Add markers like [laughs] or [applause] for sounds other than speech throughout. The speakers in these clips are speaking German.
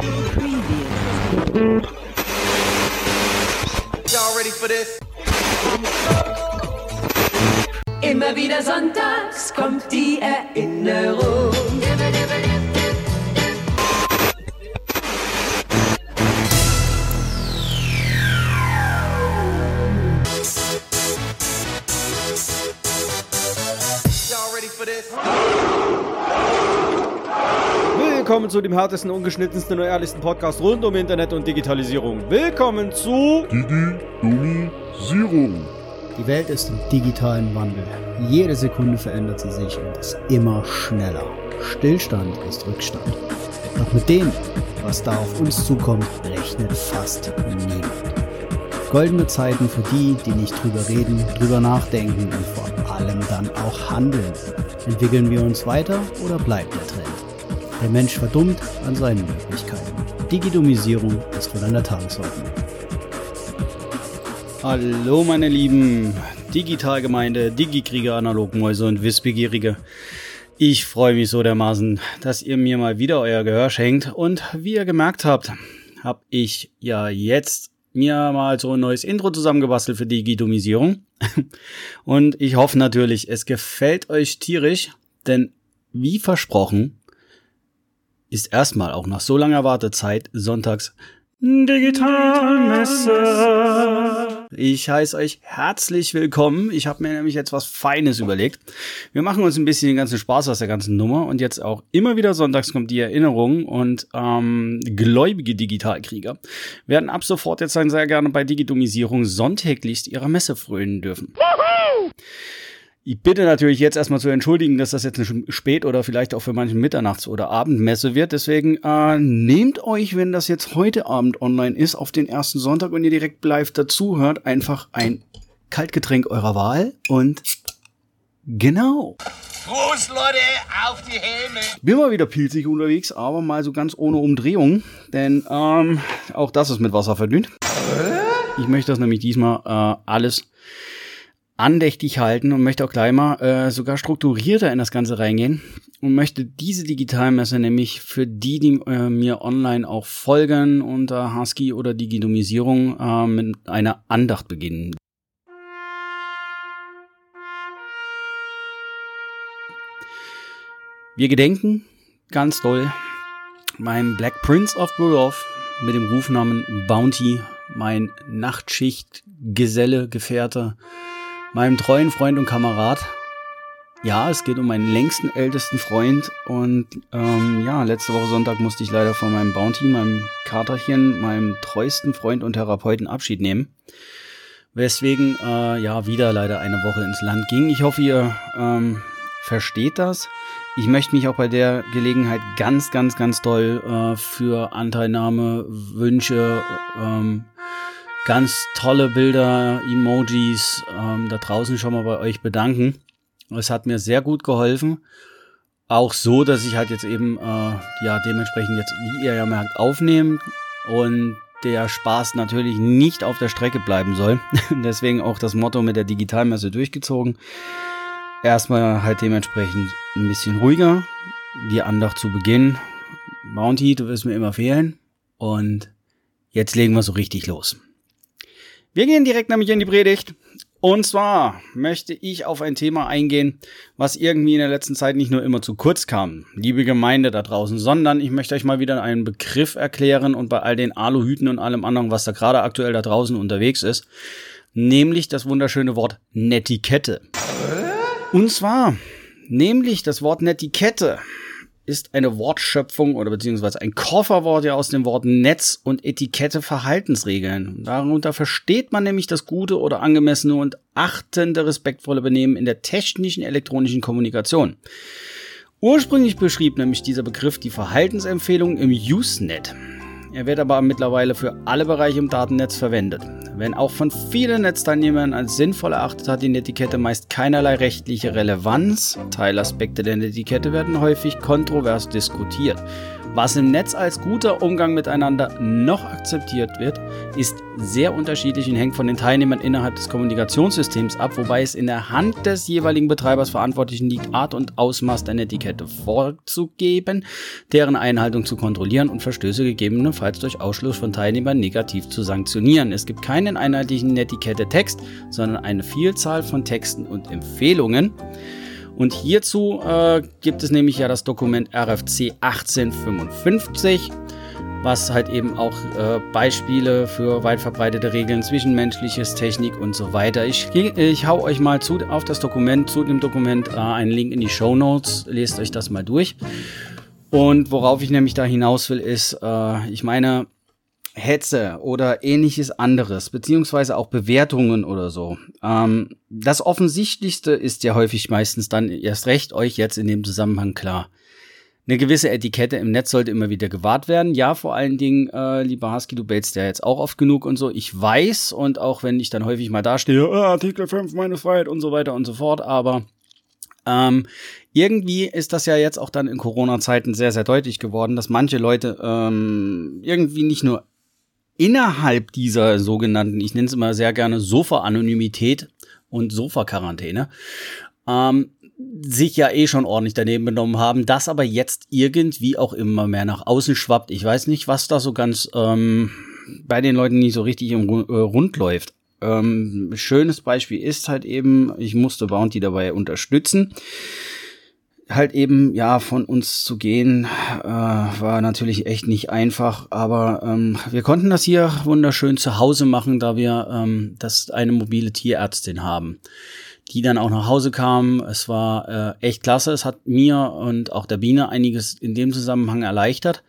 Y'all ready for this? Immer wieder sonntags kommt die Erinnerung. Willkommen zu dem härtesten, ungeschnittensten und ehrlichsten Podcast rund um Internet und Digitalisierung. Willkommen zu Digi-Domisierung. Die Welt ist im digitalen Wandel. Jede Sekunde verändert sie sich und ist immer schneller. Stillstand ist Rückstand. Doch mit dem, was da auf uns zukommt, rechnet fast niemand. Goldene Zeiten für die, die nicht drüber reden, drüber nachdenken und vor allem dann auch handeln. Entwickeln wir uns weiter oder bleibt der Trend? Der Mensch verdummt an seinen Möglichkeiten. Digidomisierung ist wohl an der Tagesordnung. Hallo meine lieben Digitalgemeinde, Digikrieger, Analogmäuse und Wissbegierige. Ich freue mich so dermaßen, dass ihr mir mal wieder euer Gehör schenkt und wie ihr gemerkt habt, habe ich ja jetzt mir mal so ein neues Intro zusammengebastelt für Digidomisierung [laughs] und ich hoffe natürlich, es gefällt euch tierisch, denn wie versprochen ist erstmal auch nach so langer Wartezeit sonntags Digitalmesse. Ich heiße euch herzlich willkommen. Ich habe mir nämlich jetzt was Feines überlegt. Wir machen uns ein bisschen den ganzen Spaß aus der ganzen Nummer und jetzt auch immer wieder sonntags kommt die Erinnerung und ähm, gläubige Digitalkrieger werden ab sofort jetzt dann sehr gerne bei Digitomisierung sonntäglichst ihrer Messe frönen dürfen. Ich bitte natürlich jetzt erstmal zu entschuldigen, dass das jetzt eine Spät- oder vielleicht auch für manchen Mitternachts- oder Abendmesse wird. Deswegen äh, nehmt euch, wenn das jetzt heute Abend online ist, auf den ersten Sonntag und ihr direkt live dazuhört, einfach ein Kaltgetränk eurer Wahl und genau. Prost, Leute, auf die Helme! Bin mal wieder pilzig unterwegs, aber mal so ganz ohne Umdrehung, denn ähm, auch das ist mit Wasser verdünnt. Ich möchte das nämlich diesmal äh, alles andächtig halten und möchte auch gleich mal äh, sogar strukturierter in das Ganze reingehen und möchte diese Digitalmesse nämlich für die, die äh, mir online auch folgen unter Husky oder Digitomisierung äh, mit einer Andacht beginnen. Wir gedenken ganz doll meinem Black Prince of Burov mit dem Rufnamen Bounty, mein Nachtschicht-Geselle, Gefährte, meinem treuen Freund und Kamerad. Ja, es geht um meinen längsten ältesten Freund und ähm, ja, letzte Woche Sonntag musste ich leider von meinem Bounty, meinem Katerchen, meinem treuesten Freund und Therapeuten Abschied nehmen. Weswegen äh, ja wieder leider eine Woche ins Land ging. Ich hoffe, ihr ähm, versteht das. Ich möchte mich auch bei der Gelegenheit ganz, ganz, ganz doll äh, für Anteilnahme, Wünsche, ähm, ganz tolle Bilder, Emojis ähm, da draußen schon mal bei euch bedanken. Es hat mir sehr gut geholfen. Auch so, dass ich halt jetzt eben äh, ja dementsprechend jetzt, wie ihr ja merkt, aufnehmen und der Spaß natürlich nicht auf der Strecke bleiben soll. [laughs] Deswegen auch das Motto mit der Digitalmesse durchgezogen. Erstmal halt dementsprechend ein bisschen ruhiger, die Andacht zu Beginn. Bounty, du wirst mir immer fehlen. Und jetzt legen wir so richtig los. Wir gehen direkt nämlich in die Predigt. Und zwar möchte ich auf ein Thema eingehen, was irgendwie in der letzten Zeit nicht nur immer zu kurz kam, liebe Gemeinde da draußen, sondern ich möchte euch mal wieder einen Begriff erklären und bei all den Aluhüten und allem anderen, was da gerade aktuell da draußen unterwegs ist, nämlich das wunderschöne Wort Netiquette. Und zwar, nämlich das Wort Netiquette ist eine Wortschöpfung oder beziehungsweise ein Kofferwort ja aus den Worten Netz und Etikette Verhaltensregeln. Darunter versteht man nämlich das gute oder angemessene und achtende respektvolle Benehmen in der technischen elektronischen Kommunikation. Ursprünglich beschrieb nämlich dieser Begriff die Verhaltensempfehlungen im Usenet. Er wird aber mittlerweile für alle Bereiche im Datennetz verwendet. wenn auch von vielen Netzteilnehmern als sinnvoll erachtet, hat die Netiquette meist keinerlei rechtliche Relevanz. Teilaspekte der Netiquette werden häufig kontrovers diskutiert. Was im Netz als guter Umgang miteinander noch akzeptiert wird, ist sehr unterschiedlich und hängt von den Teilnehmern innerhalb des Kommunikationssystems ab, wobei es in der Hand des jeweiligen Betreibers Verantwortlichen liegt, Art und Ausmaß der Netiquette vorzugeben, deren Einhaltung zu kontrollieren und Verstöße gegebenenfalls durch Ausschluss von Teilnehmern negativ zu sanktionieren. Es gibt keinen einheitlichen Netiquette-Text, sondern eine Vielzahl von Texten und Empfehlungen. Und hierzu äh, gibt es nämlich ja das Dokument RFC 1855, was halt eben auch äh, Beispiele für weit verbreitete Regeln, zwischenmenschliches, Technik und so weiter. Ich, ich hau euch mal zu, auf das Dokument, zu dem Dokument äh, einen Link in die Show Notes. Lest euch das mal durch. Und worauf ich nämlich da hinaus will, ist, äh, ich meine, Hetze oder ähnliches anderes, beziehungsweise auch Bewertungen oder so. Ähm, das Offensichtlichste ist ja häufig meistens dann erst recht euch jetzt in dem Zusammenhang klar. Eine gewisse Etikette im Netz sollte immer wieder gewahrt werden. Ja, vor allen Dingen, äh, lieber Husky, du bältst ja jetzt auch oft genug und so. Ich weiß und auch wenn ich dann häufig mal dastehe, oh, Artikel 5, meine Freiheit und so weiter und so fort, aber ähm, irgendwie ist das ja jetzt auch dann in Corona-Zeiten sehr, sehr deutlich geworden, dass manche Leute ähm, irgendwie nicht nur innerhalb dieser sogenannten, ich nenne es immer sehr gerne Sofa-Anonymität und Sofa-Quarantäne, ähm, sich ja eh schon ordentlich daneben benommen haben, das aber jetzt irgendwie auch immer mehr nach außen schwappt. Ich weiß nicht, was da so ganz ähm, bei den Leuten nicht so richtig im äh, Rund läuft. Ähm, schönes Beispiel ist halt eben, ich musste Bounty dabei unterstützen halt eben, ja, von uns zu gehen, äh, war natürlich echt nicht einfach, aber ähm, wir konnten das hier wunderschön zu Hause machen, da wir ähm, das eine mobile Tierärztin haben, die dann auch nach Hause kam. Es war äh, echt klasse, es hat mir und auch der Biene einiges in dem Zusammenhang erleichtert.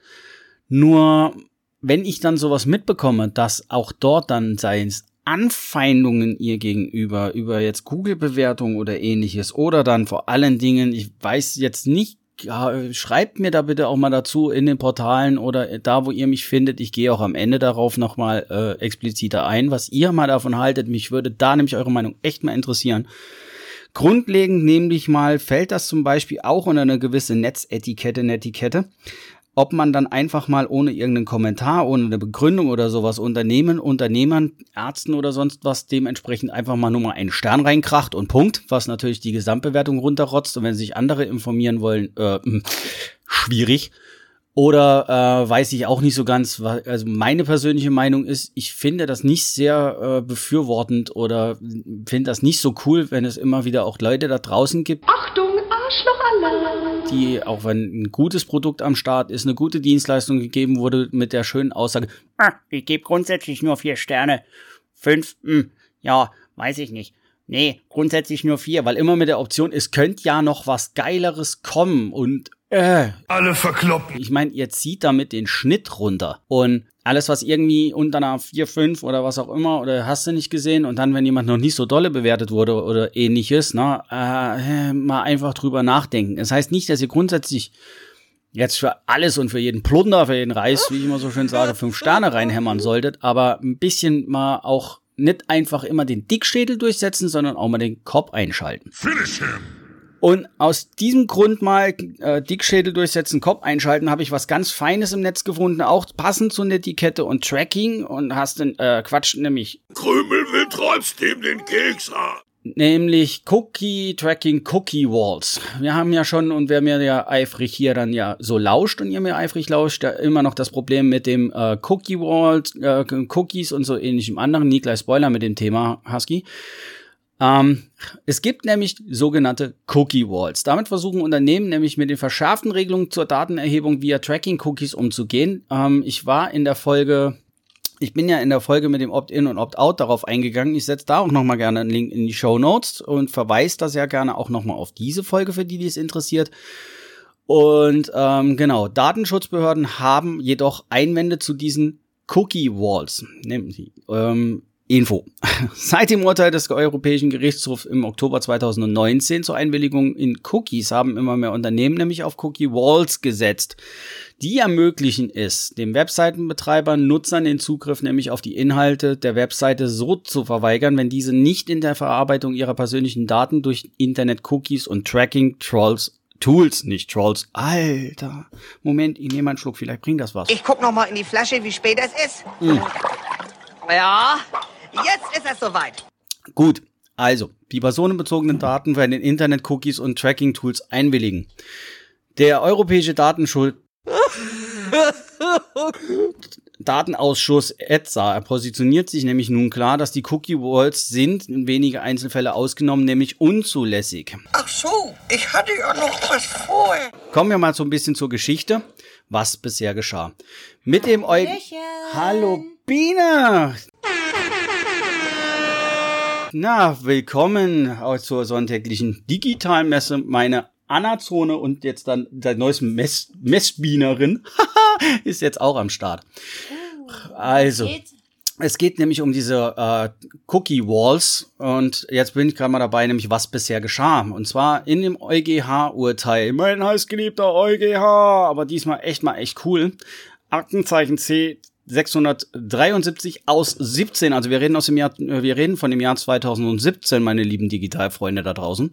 Nur wenn ich dann sowas mitbekomme, dass auch dort dann sei es Anfeindungen ihr gegenüber, über jetzt Google-Bewertungen oder ähnliches oder dann vor allen Dingen, ich weiß jetzt nicht, schreibt mir da bitte auch mal dazu in den Portalen oder da, wo ihr mich findet. Ich gehe auch am Ende darauf nochmal äh, expliziter ein, was ihr mal davon haltet. Mich würde da nämlich eure Meinung echt mal interessieren. Grundlegend nämlich mal fällt das zum Beispiel auch unter eine gewisse Netzetikette, Netiquette ob man dann einfach mal ohne irgendeinen Kommentar, ohne eine Begründung oder sowas Unternehmen, Unternehmern, Ärzten oder sonst was dementsprechend einfach mal nur mal einen Stern reinkracht und Punkt, was natürlich die Gesamtbewertung runterrotzt und wenn sich andere informieren wollen, äh, hm, schwierig. Oder äh, weiß ich auch nicht so ganz, also meine persönliche Meinung ist, ich finde das nicht sehr äh, befürwortend oder finde das nicht so cool, wenn es immer wieder auch Leute da draußen gibt. Achtung, Arschlochalarm! Die, auch wenn ein gutes Produkt am Start ist, eine gute Dienstleistung gegeben wurde mit der schönen Aussage, ah, ich gebe grundsätzlich nur vier Sterne. Fünf, mh, hm, ja, weiß ich nicht. Nee, grundsätzlich nur vier, weil immer mit der Option, es könnte ja noch was Geileres kommen und äh. Alle verkloppen. Ich meine, ihr zieht damit den Schnitt runter. Und alles, was irgendwie unter einer 4, 5 oder was auch immer, oder hast du nicht gesehen, und dann, wenn jemand noch nicht so dolle bewertet wurde oder ähnliches, ne, äh, mal einfach drüber nachdenken. Das heißt nicht, dass ihr grundsätzlich jetzt für alles und für jeden Plunder, für jeden Reis, wie ich immer so schön sage, fünf Sterne reinhämmern solltet, aber ein bisschen mal auch nicht einfach immer den Dickschädel durchsetzen, sondern auch mal den Kopf einschalten. Finish him! Und aus diesem Grund mal äh, Dickschädel durchsetzen, Kopf einschalten, habe ich was ganz Feines im Netz gefunden, auch passend zu Netiquette und Tracking und hast den äh, Quatsch nämlich Krümel will trotzdem den Keks haben. Nämlich Cookie Tracking Cookie Walls. Wir haben ja schon und wer mir ja eifrig hier dann ja so lauscht und ihr mir eifrig lauscht, ja immer noch das Problem mit dem äh, Cookie Walls, äh, Cookies und so ähnlichem anderen. Nie gleich Spoiler mit dem Thema Husky. Ähm, es gibt nämlich sogenannte Cookie Walls. Damit versuchen Unternehmen nämlich mit den verschärften Regelungen zur Datenerhebung via Tracking Cookies umzugehen. Ähm, ich war in der Folge, ich bin ja in der Folge mit dem Opt-in und Opt-out darauf eingegangen. Ich setze da auch noch mal gerne einen Link in die Show Notes und verweise das ja gerne auch noch mal auf diese Folge für die, die es interessiert. Und ähm, genau, Datenschutzbehörden haben jedoch Einwände zu diesen Cookie Walls. Ähm, Info. [laughs] Seit dem Urteil des Europäischen Gerichtshofs im Oktober 2019 zur Einwilligung in Cookies haben immer mehr Unternehmen nämlich auf Cookie Walls gesetzt. Die ermöglichen es, dem Webseitenbetreiber Nutzern den Zugriff nämlich auf die Inhalte der Webseite so zu verweigern, wenn diese nicht in der Verarbeitung ihrer persönlichen Daten durch Internet-Cookies und Tracking-Trolls Tools, nicht Trolls. Alter. Moment, ich nehme einen Schluck, vielleicht bringt das was. Ich guck noch mal in die Flasche, wie spät es ist. Ja, jetzt ist es soweit. Gut, also, die personenbezogenen Daten werden in Internet-Cookies und Tracking-Tools einwilligen. Der europäische Datenschutz [laughs] Datenausschuss ETSA positioniert sich nämlich nun klar, dass die Cookie Walls sind, in wenige Einzelfälle ausgenommen, nämlich unzulässig. Ach so, ich hatte ja noch was vor. Kommen wir mal so ein bisschen zur Geschichte, was bisher geschah. Mit dem Eu Hallo Biene! Na, willkommen zur sonntäglichen Digitalmesse. Meine Anazone und jetzt dann der neueste Mess Messbienerin [laughs] ist jetzt auch am Start. Also, es geht nämlich um diese äh, Cookie Walls und jetzt bin ich gerade mal dabei, nämlich was bisher geschah. Und zwar in dem EuGH-Urteil. Mein heißgeliebter EuGH, aber diesmal echt mal echt cool. Aktenzeichen C 673 aus 17, also wir reden aus dem Jahr, äh, wir reden von dem Jahr 2017, meine lieben Digitalfreunde da draußen,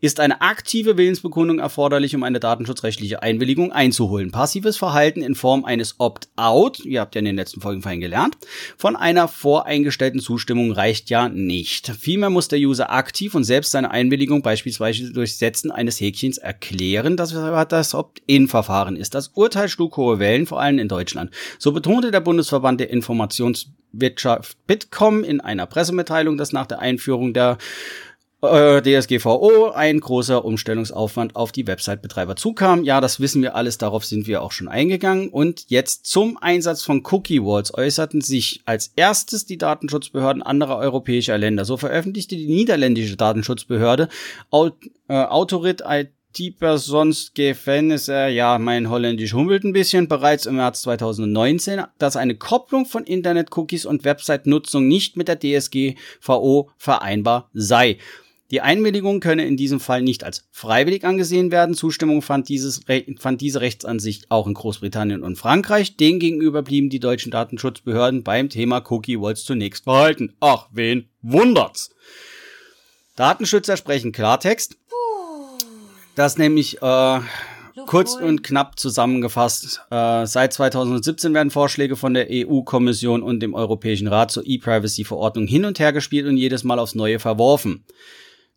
ist eine aktive Willensbekundung erforderlich, um eine datenschutzrechtliche Einwilligung einzuholen. Passives Verhalten in Form eines Opt-out, ihr habt ja in den letzten Folgen vorhin gelernt, von einer voreingestellten Zustimmung reicht ja nicht. Vielmehr muss der User aktiv und selbst seine Einwilligung beispielsweise durch Setzen eines Häkchens erklären, dass das Opt-in-Verfahren ist. Das Urteil schlug hohe Wellen, vor allem in Deutschland. So betonte der Bundesverband der Informationswirtschaft Bitkom in einer Pressemitteilung, dass nach der Einführung der äh, DSGVO ein großer Umstellungsaufwand auf die Website-Betreiber zukam. Ja, das wissen wir alles, darauf sind wir auch schon eingegangen. Und jetzt zum Einsatz von Cookie Walls äußerten sich als erstes die Datenschutzbehörden anderer europäischer Länder. So veröffentlichte die niederländische Datenschutzbehörde äh, Autorit die sonst Gefängnisse, ja, mein Holländisch hummelt ein bisschen, bereits im März 2019, dass eine Kopplung von Internet-Cookies und Website-Nutzung nicht mit der DSGVO vereinbar sei. Die Einwilligung könne in diesem Fall nicht als freiwillig angesehen werden. Zustimmung fand, dieses, fand diese Rechtsansicht auch in Großbritannien und Frankreich. Demgegenüber blieben die deutschen Datenschutzbehörden beim Thema Cookie Walls zunächst verhalten. Ach, wen wundert's? Datenschützer sprechen Klartext. Das nämlich äh, kurz und knapp zusammengefasst. Äh, seit 2017 werden Vorschläge von der EU-Kommission und dem Europäischen Rat zur E-Privacy-Verordnung hin und her gespielt und jedes Mal aufs Neue verworfen.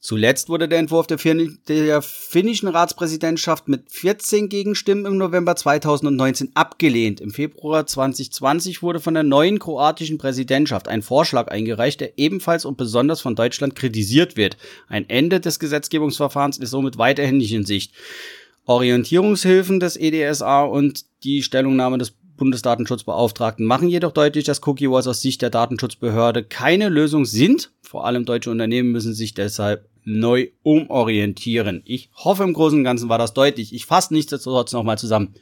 Zuletzt wurde der Entwurf der, Fin der finnischen Ratspräsidentschaft mit 14 Gegenstimmen im November 2019 abgelehnt. Im Februar 2020 wurde von der neuen kroatischen Präsidentschaft ein Vorschlag eingereicht, der ebenfalls und besonders von Deutschland kritisiert wird. Ein Ende des Gesetzgebungsverfahrens ist somit weiterhin nicht in Sicht. Orientierungshilfen des EDSA und die Stellungnahme des Bundesdatenschutzbeauftragten machen jedoch deutlich, dass Cookie Walls aus Sicht der Datenschutzbehörde keine Lösung sind. Vor allem deutsche Unternehmen müssen sich deshalb neu umorientieren. Ich hoffe, im Großen und Ganzen war das deutlich. Ich fasse nichtsdestotrotz nochmal zusammen.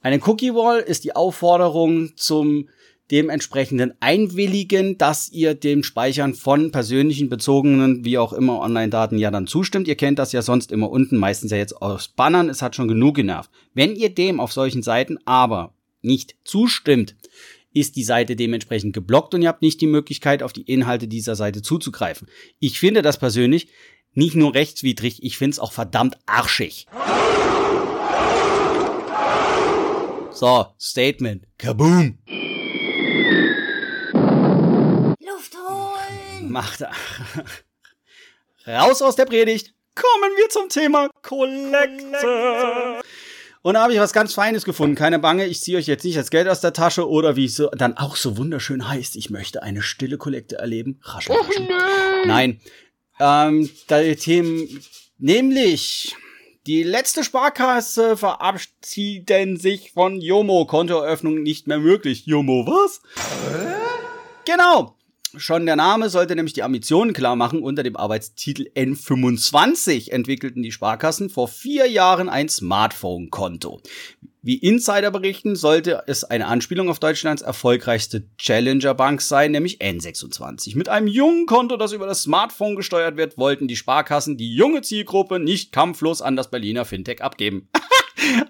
Eine Cookie Wall ist die Aufforderung zum dementsprechenden Einwilligen, dass ihr dem Speichern von persönlichen, bezogenen, wie auch immer Online-Daten ja dann zustimmt. Ihr kennt das ja sonst immer unten, meistens ja jetzt aus Bannern. Es hat schon genug genervt. Wenn ihr dem auf solchen Seiten aber nicht zustimmt, ist die Seite dementsprechend geblockt und ihr habt nicht die Möglichkeit, auf die Inhalte dieser Seite zuzugreifen. Ich finde das persönlich nicht nur rechtswidrig, ich finde es auch verdammt arschig. So, Statement. Kaboom! Luft holen! Macht. Raus aus der Predigt! Kommen wir zum Thema Kollekte. Und da habe ich was ganz Feines gefunden. Keine Bange, ich ziehe euch jetzt nicht das Geld aus der Tasche oder wie es so dann auch so wunderschön heißt, ich möchte eine stille Kollekte erleben. Raschel, raschel. Oh, nein. Ähm, die Themen, nämlich die letzte Sparkasse verabschieden sich von Jomo. Kontoeröffnung nicht mehr möglich. Jomo, was? Genau. Schon der Name sollte nämlich die Ambitionen klar machen. Unter dem Arbeitstitel N25 entwickelten die Sparkassen vor vier Jahren ein Smartphone-Konto. Wie Insider berichten, sollte es eine Anspielung auf Deutschlands erfolgreichste Challenger-Bank sein, nämlich N26. Mit einem jungen Konto, das über das Smartphone gesteuert wird, wollten die Sparkassen die junge Zielgruppe nicht kampflos an das Berliner Fintech abgeben. [laughs]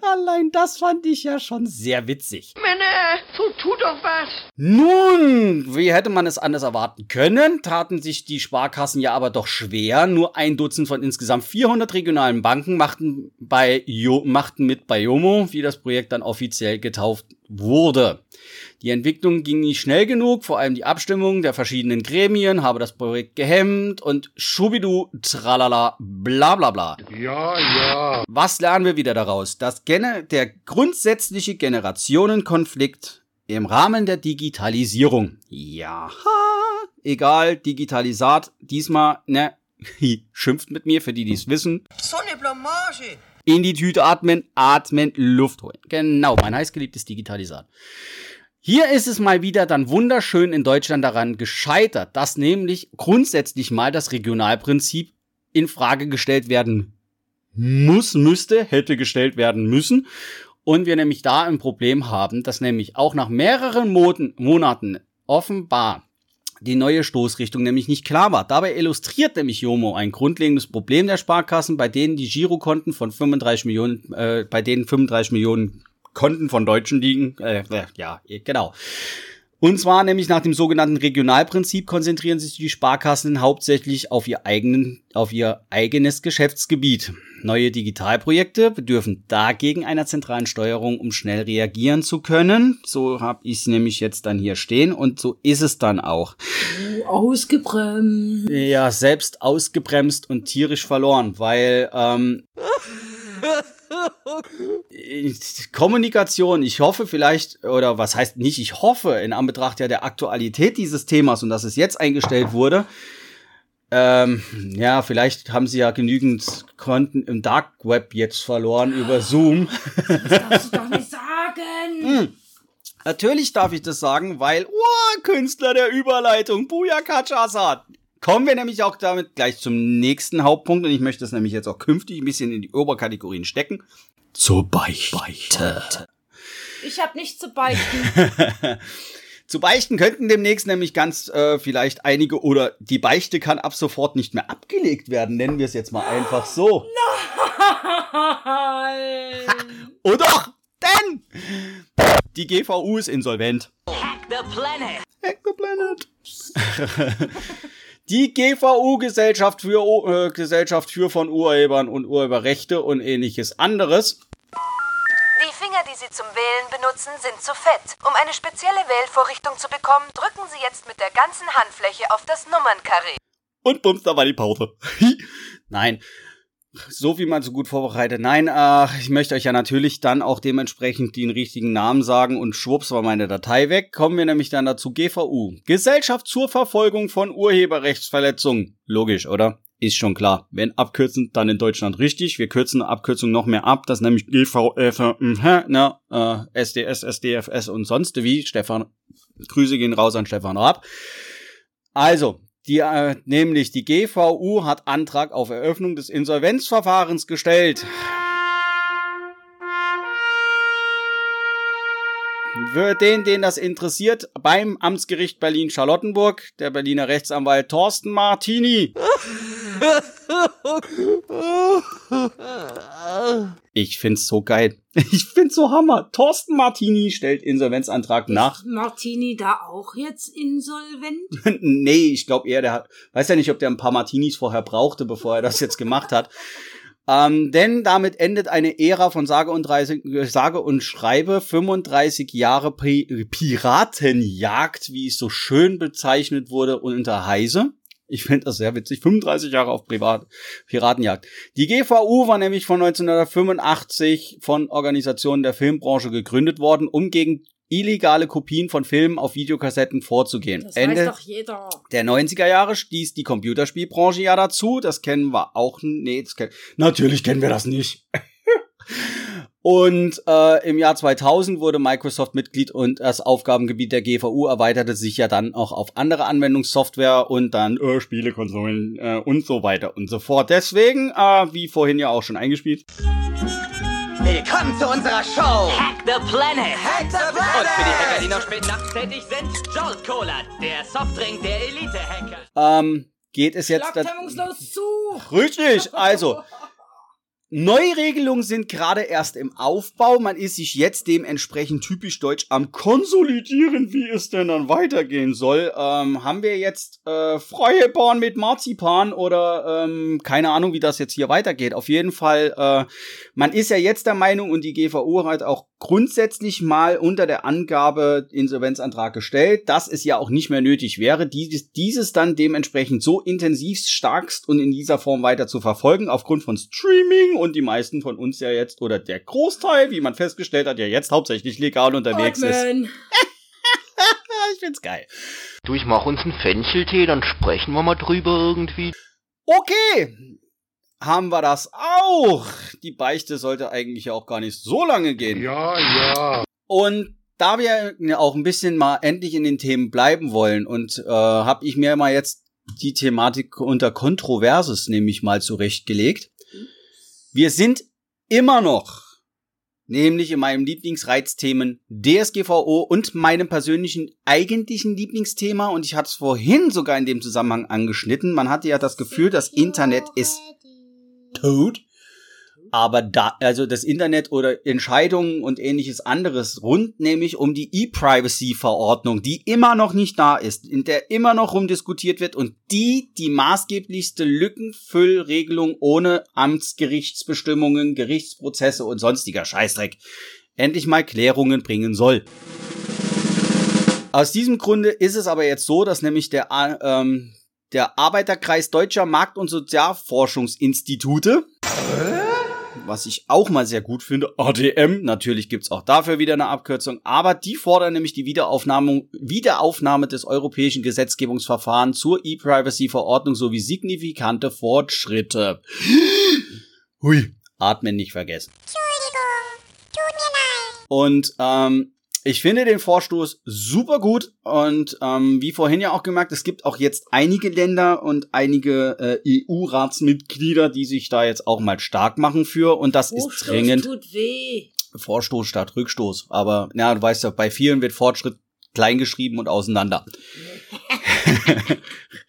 Allein das fand ich ja schon sehr witzig. Männer, so tu doch was. Nun, wie hätte man es anders erwarten können, taten sich die Sparkassen ja aber doch schwer. Nur ein Dutzend von insgesamt 400 regionalen Banken machten, bei jo machten mit bei Jomo, wie das Projekt dann offiziell getauft wurde. Die Entwicklung ging nicht schnell genug, vor allem die Abstimmung der verschiedenen Gremien habe das Projekt gehemmt und schubidu, tralala, bla bla bla. Ja, ja. Was lernen wir wieder daraus? Dass Gene der grundsätzliche Generationenkonflikt im Rahmen der Digitalisierung. Ja, egal, Digitalisat, diesmal, ne, [laughs] schimpft mit mir, für die, die es wissen. So eine Blamage. In die Tüte atmen, atmen, Luft holen. Genau, mein heißgeliebtes Digitalisat. Hier ist es mal wieder dann wunderschön in Deutschland daran gescheitert, dass nämlich grundsätzlich mal das Regionalprinzip in Frage gestellt werden muss, müsste, hätte gestellt werden müssen. Und wir nämlich da ein Problem haben, dass nämlich auch nach mehreren Monaten, Monaten offenbar die neue Stoßrichtung nämlich nicht klar war. Dabei illustriert nämlich Jomo ein grundlegendes Problem der Sparkassen, bei denen die Girokonten von 35 Millionen, äh, bei denen 35 Millionen Konten von Deutschen liegen. Äh, äh, ja, genau. Und zwar nämlich nach dem sogenannten Regionalprinzip konzentrieren sich die Sparkassen hauptsächlich auf ihr, eigenen, auf ihr eigenes Geschäftsgebiet. Neue Digitalprojekte bedürfen dagegen einer zentralen Steuerung, um schnell reagieren zu können. So habe ich es nämlich jetzt dann hier stehen und so ist es dann auch. Ausgebremst. Ja, selbst ausgebremst und tierisch verloren, weil ähm, [laughs] [laughs] Kommunikation, ich hoffe vielleicht, oder was heißt nicht, ich hoffe, in Anbetracht ja der Aktualität dieses Themas und dass es jetzt eingestellt wurde, ähm, ja, vielleicht haben sie ja genügend Konten im Dark Web jetzt verloren über Zoom. Das darfst du doch nicht sagen. [laughs] Hm. Natürlich darf ich das sagen, weil, oh, Künstler der Überleitung, Booyaka Chazad. Kommen wir nämlich auch damit gleich zum nächsten Hauptpunkt und ich möchte das nämlich jetzt auch künftig ein bisschen in die Oberkategorien stecken. Zur Beichte. Ich habe nichts zu beichten. [laughs] Zu beichten könnten demnächst nämlich ganz äh, vielleicht einige oder die Beichte kann ab sofort nicht mehr abgelegt werden, nennen wir es jetzt mal einfach so. Nein. [laughs] Oh doch, denn die GVU ist insolvent. Hack the planet. Hack the Planet. [laughs] Die GVU Gesellschaft für äh, Gesellschaft für von Urhebern und Urheberrechte und ähnliches anderes. Die Finger, die Sie zum Wählen benutzen, sind zu fett. Um eine spezielle Wählvorrichtung zu bekommen, drücken Sie jetzt mit der ganzen Handfläche auf das Nummernkarree. Und bums, da war die Pause. [laughs] Nein. So wie man so gut vorbereitet. Nein, äh, ich möchte euch ja natürlich dann auch dementsprechend den richtigen Namen sagen und schwupps war meine Datei weg. Kommen wir nämlich dann dazu GVU. Gesellschaft zur Verfolgung von Urheberrechtsverletzungen. Logisch, oder? Ist schon klar. Wenn abkürzen, dann in Deutschland richtig. Wir kürzen Abkürzung noch mehr ab. Das nämlich GVF, äh, ne, äh, SDS, SDFS und sonst wie. Stefan, Grüße gehen raus an Stefan Raab. Also, die, äh, nämlich die GVU hat Antrag auf Eröffnung des Insolvenzverfahrens gestellt. Für den, den das interessiert, beim Amtsgericht Berlin-Charlottenburg, der Berliner Rechtsanwalt Thorsten Martini. Ich find's so geil. [laughs] Ich find's so hammer. Thorsten Martini stellt Insolvenzantrag nach. Martini da auch jetzt insolvent? [laughs] nee, ich glaube eher, der hat, weiß ja nicht, ob der ein paar Martinis vorher brauchte, bevor er das jetzt gemacht hat. Ähm, denn damit endet eine Ära von sage und, 30, sage und schreibe 35 Jahre Pri Piratenjagd, wie es so schön bezeichnet wurde, unter Heise. Ich finde das sehr witzig. 35 Jahre auf Privat Piratenjagd. Die GVU war nämlich von 1985 von Organisationen der Filmbranche gegründet worden, um gegen illegale Kopien von Filmen auf Videokassetten vorzugehen. Das Ende weiß doch jeder. der 90er Jahre stieß die Computerspielbranche ja dazu. Das kennen wir auch. Nee, das kennen, natürlich kennen wir das nicht. [laughs] Und äh, im Jahr 2000 wurde Microsoft Mitglied und das Aufgabengebiet der GVU erweiterte sich ja dann auch auf andere Anwendungssoftware und dann äh, Spielekonsolen äh, und so weiter und so fort. Deswegen, äh, wie vorhin ja auch schon eingespielt, Willkommen zu unserer Show. Hack the Planet. Hack the Planet. Und für die Hacker, die noch spät nachts tätig sind, Jolt Cola, der Softdrink der Elite-Hacker. ähm, geht es jetzt... Schlagt hemmungslos zu. Richtig, also Neuregelungen sind gerade erst im Aufbau. Man ist sich jetzt dementsprechend typisch deutsch am Konsolidieren, wie es denn dann weitergehen soll. Ähm, haben wir jetzt äh, freie Bahn mit Marzipan oder ähm, keine Ahnung, wie das jetzt hier weitergeht. Auf jeden Fall, äh, man ist ja jetzt der Meinung und die GVU hat auch grundsätzlich mal unter der Angabe Insolvenzantrag gestellt, dass es ja auch nicht mehr nötig wäre, dieses, dieses dann dementsprechend so intensiv starkst und in dieser Form weiter zu verfolgen, aufgrund von Streaming und die meisten von uns ja jetzt, oder der Großteil, wie man festgestellt hat, ja jetzt hauptsächlich legal unterwegs ist. Atmen. [laughs] Ich find's geil. Du, ich mach uns einen Fencheltee, dann sprechen wir mal drüber irgendwie. Okay, haben wir das auch. Die Beichte sollte eigentlich auch gar nicht so lange gehen. Ja, ja. Und da wir ja auch ein bisschen mal endlich in den Themen bleiben wollen und äh, habe ich mir mal jetzt die Thematik unter Kontroverses nämlich mal zurechtgelegt. Wir sind immer noch, nämlich in meinem Lieblingsreizthemen DSGVO und meinem persönlichen eigentlichen Lieblingsthema und ich hatte es vorhin sogar in dem Zusammenhang angeschnitten. Man hatte ja das Gefühl, das Internet ist tot. Aber da, also das Internet oder Entscheidungen und ähnliches anderes rund nämlich um die E-Privacy-Verordnung, die immer noch nicht da ist, in der immer noch rumdiskutiert wird und die die maßgeblichste Lückenfüllregelung ohne Amtsgerichtsbestimmungen, Gerichtsprozesse und sonstiger Scheißdreck endlich mal Klärungen bringen soll. Aus diesem Grunde ist es aber jetzt so, dass nämlich der, ähm, der Arbeiterkreis Deutscher Markt- und Sozialforschungsinstitute, was ich auch mal sehr gut finde, ADM, natürlich gibt's auch dafür wieder eine Abkürzung, aber die fordern nämlich die Wiederaufnahme, Wiederaufnahme des europäischen Gesetzgebungsverfahrens zur E-Privacy-Verordnung sowie signifikante Fortschritte. Hui, atmen nicht vergessen. Und ähm, ich finde den Vorstoß super gut und ähm, wie vorhin ja auch gemerkt, es gibt auch jetzt einige Länder und einige äh, EU-Ratsmitglieder, die sich da jetzt auch mal stark machen für und das ist Vorstoß dringend. tut weh. Vorstoß statt Rückstoß. Aber ja, du weißt ja, bei vielen wird Fortschritt klein geschrieben und auseinander. [laughs]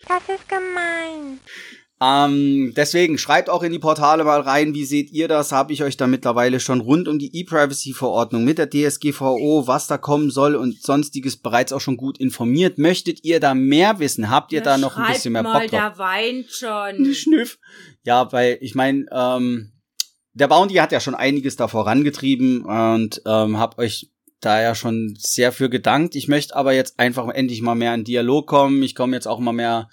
Das ist gemein. Ähm, deswegen schreibt auch in die Portale mal rein, wie seht ihr das? Habe ich euch da mittlerweile schon rund um die E-Privacy-Verordnung mit der DSGVO, was da kommen soll und sonstiges bereits auch schon gut informiert. Möchtet ihr da mehr wissen? Habt ihr Na, da noch ein bisschen mehr mal, Bock drauf? der weint schon. [laughs] Schnüff. Ja, weil ich meine, ähm, der Bounty hat ja schon einiges da vorangetrieben und ähm, hab euch da ja schon sehr für gedankt. Ich möchte aber jetzt einfach endlich mal mehr in Dialog kommen. Ich komme jetzt auch mal mehr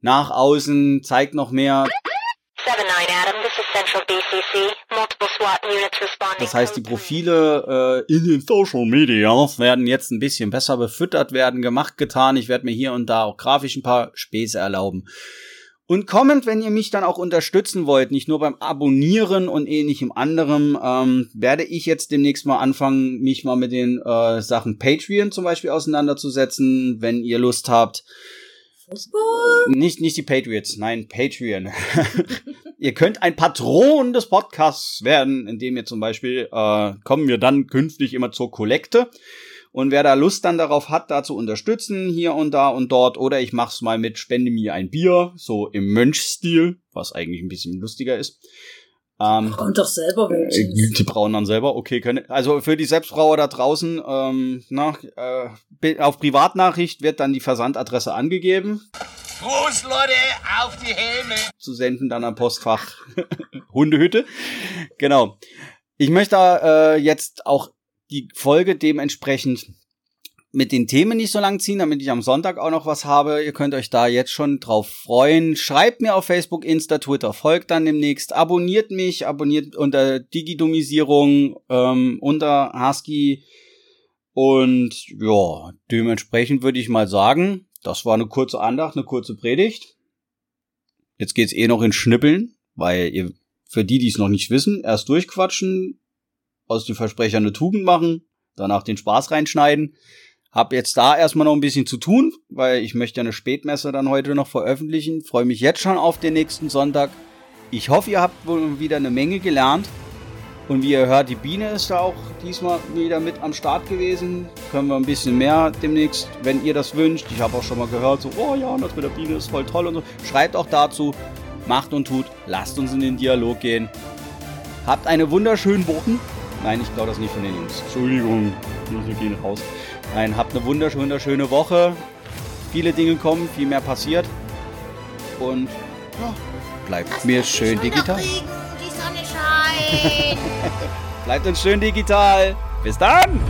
nach außen, zeig noch mehr. 7-9 Adam, this is Central BCC. Multiple SWAT units responding. Das heißt, die Profile äh, in den Social Media werden jetzt ein bisschen besser befüttert werden, gemacht, getan. Ich werde mir hier und da auch grafisch ein paar Späße erlauben. Und kommend, wenn ihr mich dann auch unterstützen wollt, nicht nur beim Abonnieren und ähnlichem anderem, ähm, werde ich jetzt demnächst mal anfangen, mich mal mit den äh, Sachen Patreon zum Beispiel auseinanderzusetzen, wenn ihr Lust habt. Fußball? Nicht, nicht die Patriots, nein, Patreon. [laughs] ihr könnt ein Patron des Podcasts werden, indem ihr zum Beispiel, äh, kommen wir dann künftig immer zur Kollekte. Und wer da Lust dann darauf hat, da zu unterstützen, hier und da und dort, oder ich mach's mal mit Spende mir ein Bier, so im Mönchstil, was eigentlich ein bisschen lustiger ist. Ähm, Und doch selber äh, die brauen dann selber, okay, können. Also für die Selbstbrauer da draußen, ähm, na, äh, auf Privatnachricht wird dann die Versandadresse angegeben. Prost, Leute, auf die Helme. Zu senden dann am Postfach [laughs] Hundehütte. Genau. Ich möchte äh, jetzt auch die Folge dementsprechend mit den Themen nicht so lang ziehen, damit ich am Sonntag auch noch was habe. Ihr könnt euch da jetzt schon drauf freuen. Schreibt mir auf Facebook, Insta, Twitter, folgt dann demnächst. Abonniert mich, abonniert unter Digidomisierung, ähm, unter Husky. Und ja, dementsprechend würde ich mal sagen, das war eine kurze Andacht, eine kurze Predigt. Jetzt geht's eh noch in Schnippeln, weil ihr, für die, die es noch nicht wissen, erst durchquatschen, aus die Versprecher eine Tugend machen, danach den Spaß reinschneiden. Hab jetzt da erstmal noch ein bisschen zu tun, weil ich möchte ja eine Spätmesse dann heute noch veröffentlichen. Freue mich jetzt schon auf den nächsten Sonntag. Ich hoffe, ihr habt wohl wieder eine Menge gelernt. Und wie ihr hört, die Biene ist da auch diesmal wieder mit am Start gewesen. Können wir ein bisschen mehr demnächst, wenn ihr das wünscht. Ich habe auch schon mal gehört, so, oh ja, das mit der Biene ist voll toll und so. Schreibt auch dazu, macht und tut, lasst uns in den Dialog gehen. Habt eine wunderschöne Woche. Nein, ich glaube das nicht von den Jungs. Entschuldigung, wir gehen raus. Nein, habt eine wunderschöne, wunderschöne Woche. Viele Dinge kommen, viel mehr passiert. Und ja, bleibt mir schön digital. Die Sonne scheint. [laughs] Bleibt uns schön digital. Bis dann!